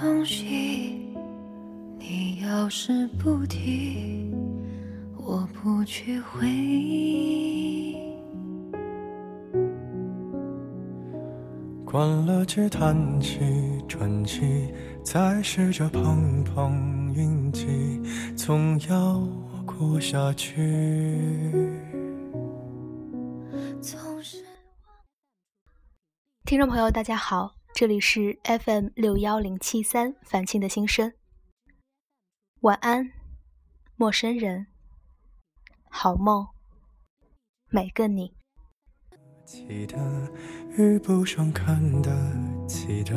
东西，你要是不提，我不去回忆。关了机，叹气，传奇，再试着碰碰运气，总要过下去。听众朋友，大家好，这里是 FM 六幺零七三凡青的心声。晚安，陌生人，好梦，每个你。记得遇不上，看得起的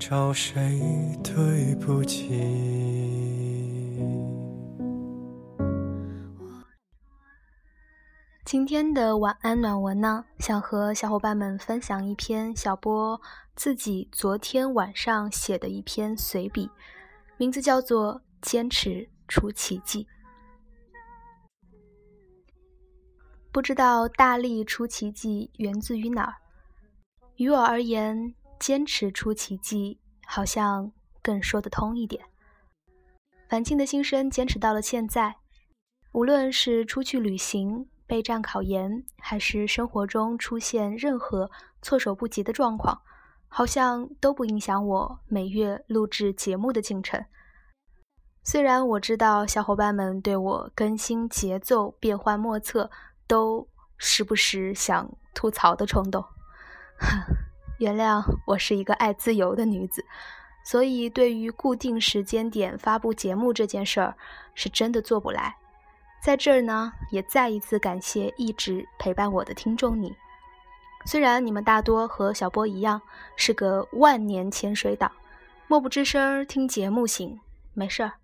找谁对不起。今天的晚安暖文呢，想和小伙伴们分享一篇小波自己昨天晚上写的一篇随笔，名字叫做《坚持出奇迹》。不知道大力出奇迹源自于哪儿？于我而言，坚持出奇迹好像更说得通一点。樊庆的心声坚持到了现在，无论是出去旅行。备战考研，还是生活中出现任何措手不及的状况，好像都不影响我每月录制节目的进程。虽然我知道小伙伴们对我更新节奏变幻莫测，都时不时想吐槽的冲动。原谅我是一个爱自由的女子，所以对于固定时间点发布节目这件事儿，是真的做不来。在这儿呢，也再一次感谢一直陪伴我的听众你。虽然你们大多和小波一样是个万年潜水党，默不吱声听节目行，没事儿，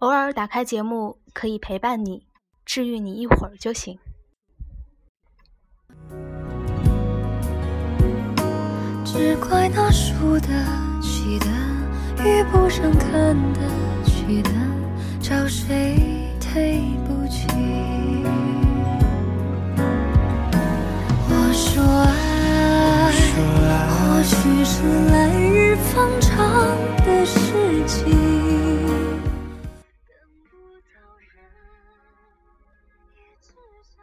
偶尔打开节目可以陪伴你，治愈你一会儿就行。只怪那输得起的，遇不上看得起的，找谁许是来日方长的事情。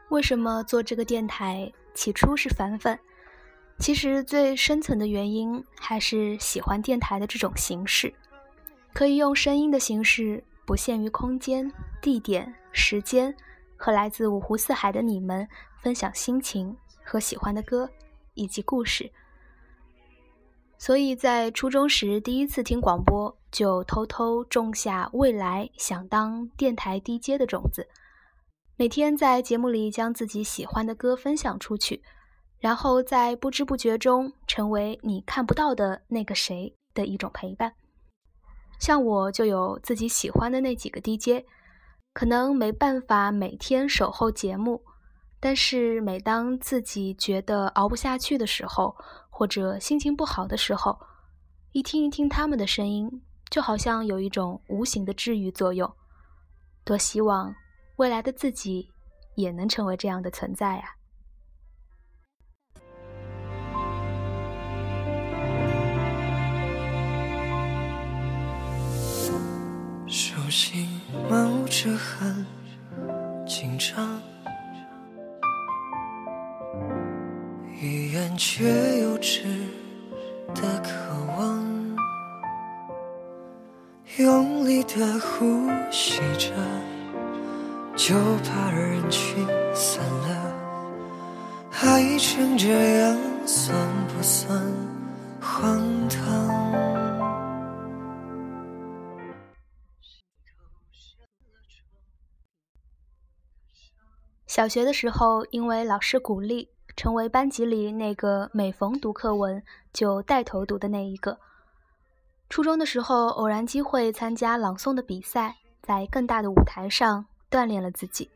为什么做这个电台？起初是凡凡，其实最深层的原因还是喜欢电台的这种形式，可以用声音的形式，不限于空间、地点。时间和来自五湖四海的你们分享心情和喜欢的歌以及故事，所以在初中时第一次听广播，就偷偷种下未来想当电台 DJ 的种子。每天在节目里将自己喜欢的歌分享出去，然后在不知不觉中成为你看不到的那个谁的一种陪伴。像我就有自己喜欢的那几个 DJ。可能没办法每天守候节目，但是每当自己觉得熬不下去的时候，或者心情不好的时候，一听一听他们的声音，就好像有一种无形的治愈作用。多希望未来的自己也能成为这样的存在啊！手心冒着汗，紧张，语言却幼稚的渴望，用力的呼吸着，就怕人群散了，爱成这样算不算荒唐？小学的时候，因为老师鼓励，成为班级里那个每逢读课文就带头读的那一个。初中的时候，偶然机会参加朗诵的比赛，在更大的舞台上锻炼了自己。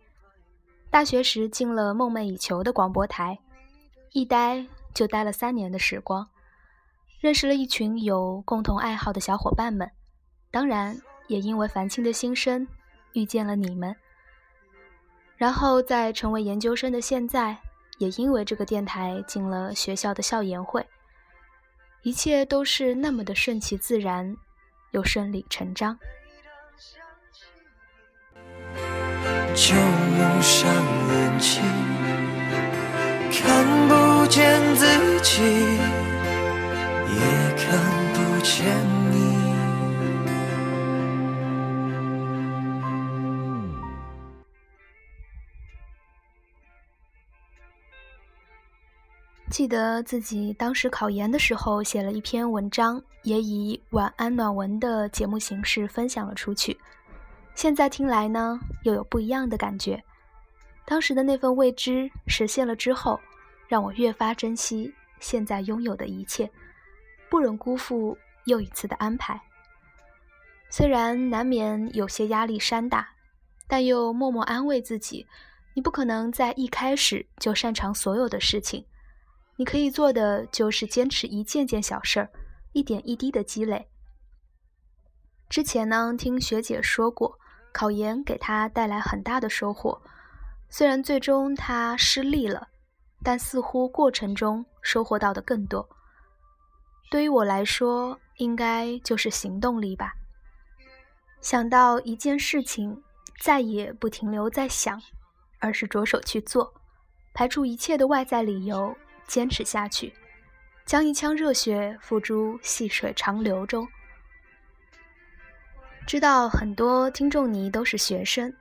大学时进了梦寐以求的广播台，一待就待了三年的时光，认识了一群有共同爱好的小伙伴们，当然也因为樊青的心声，遇见了你们。然后在成为研究生的现在，也因为这个电台进了学校的校研会。一切都是那么的顺其自然又顺理成章。就上眼睛看不见自己也看不见记得自己当时考研的时候写了一篇文章，也以晚安暖文的节目形式分享了出去。现在听来呢，又有不一样的感觉。当时的那份未知实现了之后，让我越发珍惜现在拥有的一切，不忍辜负又一次的安排。虽然难免有些压力山大，但又默默安慰自己：你不可能在一开始就擅长所有的事情。你可以做的就是坚持一件件小事儿，一点一滴的积累。之前呢，听学姐说过，考研给她带来很大的收获。虽然最终她失利了，但似乎过程中收获到的更多。对于我来说，应该就是行动力吧。想到一件事情，再也不停留在想，而是着手去做，排除一切的外在理由。坚持下去，将一腔热血付诸细水长流中。知道很多听众你都是学生，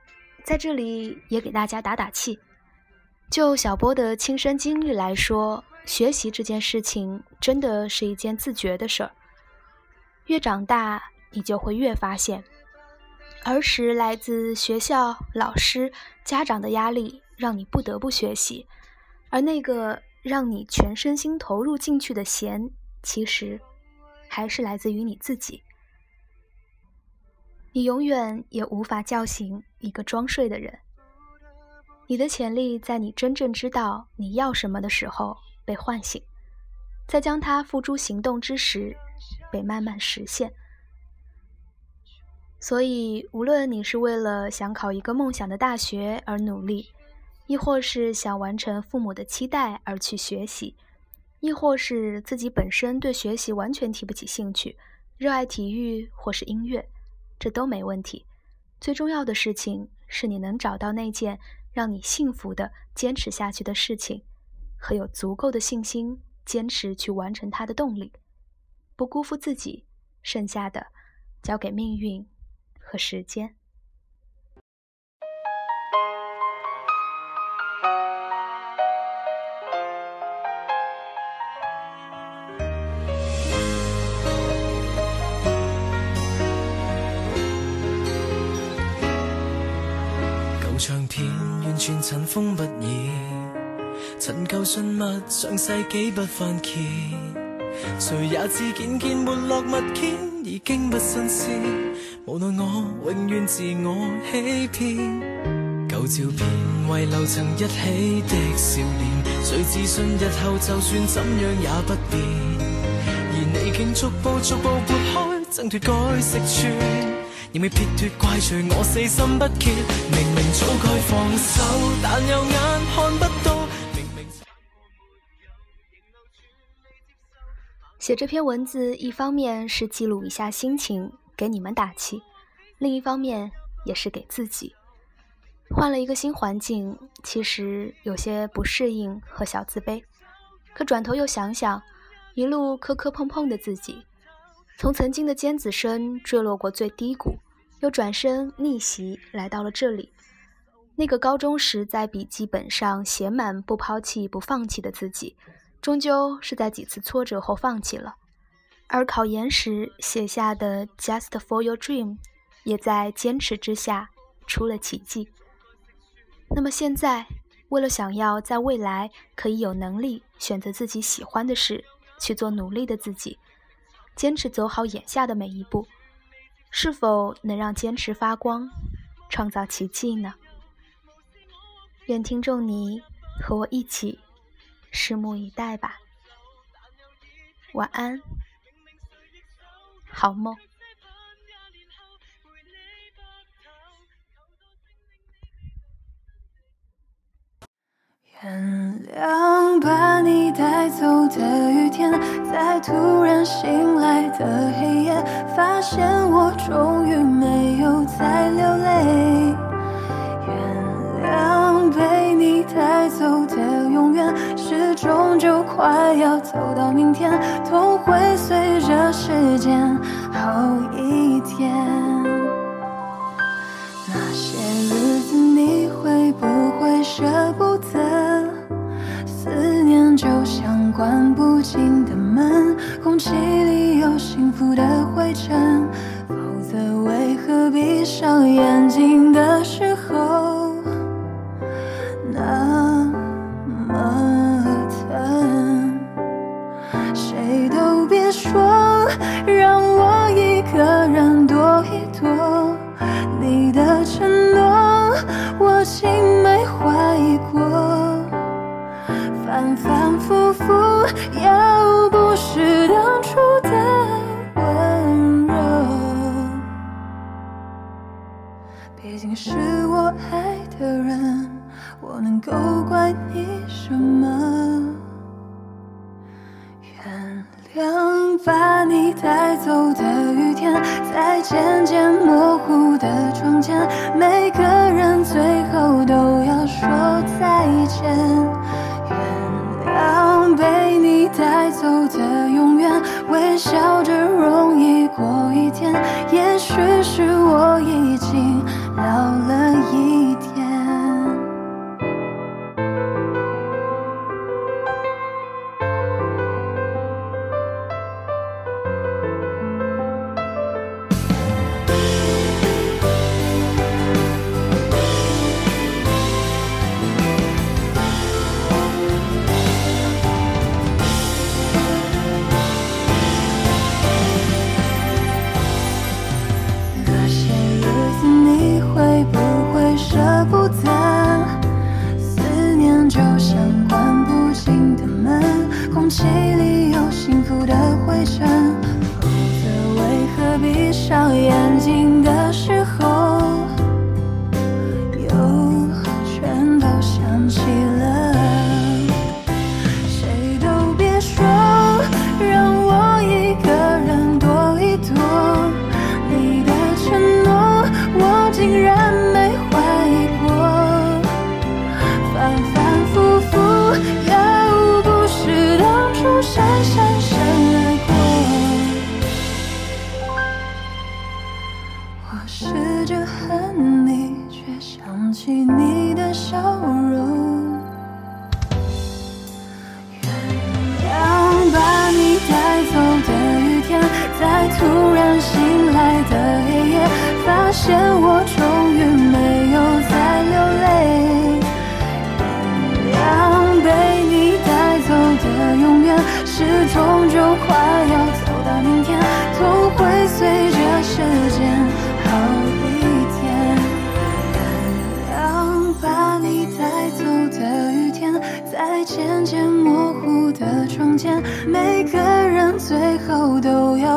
在这里也给大家打打气。就小波的亲身经历来说，学习这件事情真的是一件自觉的事儿。越长大，你就会越发现，儿时来自学校、老师、家长的压力，让你不得不学习，而那个。让你全身心投入进去的弦，其实还是来自于你自己。你永远也无法叫醒一个装睡的人。你的潜力在你真正知道你要什么的时候被唤醒，在将它付诸行动之时被慢慢实现。所以，无论你是为了想考一个梦想的大学而努力。亦或是想完成父母的期待而去学习，亦或是自己本身对学习完全提不起兴趣，热爱体育或是音乐，这都没问题。最重要的事情是你能找到那件让你幸福的、坚持下去的事情，和有足够的信心坚持去完成它的动力，不辜负自己，剩下的交给命运和时间。全尘封不已，陈旧信物上世纪不翻揭，谁也知件件没落物件已经不新鲜。无奈我永远自我欺骗，旧照片遗留曾一起的少年，谁自信日后就算怎样也不变，而你竟逐步逐步拨开，挣脱该识穿。仍未撇脱，怪罪我死心不竭。明明早该放手，但有眼看不到。写这篇文字，一方面是记录一下心情，给你们打气；另一方面也是给自己。换了一个新环境，其实有些不适应和小自卑。可转头又想想，一路磕磕碰碰的自己。从曾经的尖子生坠落过最低谷，又转身逆袭来到了这里。那个高中时在笔记本上写满“不抛弃、不放弃”的自己，终究是在几次挫折后放弃了；而考研时写下的 “Just for your dream”，也在坚持之下出了奇迹。那么现在，为了想要在未来可以有能力选择自己喜欢的事去做努力的自己。坚持走好眼下的每一步，是否能让坚持发光，创造奇迹呢？愿听众你和我一起拭目以待吧。晚安，好梦。原谅把你带走的雨天在突然醒来的黑夜发现我终于没有再流泪。原谅被你带走的永远时钟就快要走到明天痛会随着时间好一点那些日子你会不会舍就像关不紧的门，空气里有幸福的灰尘，否则为何闭上眼睛的时候？间没心里有幸福的灰尘，否则为何闭上眼睛？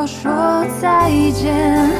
说再见，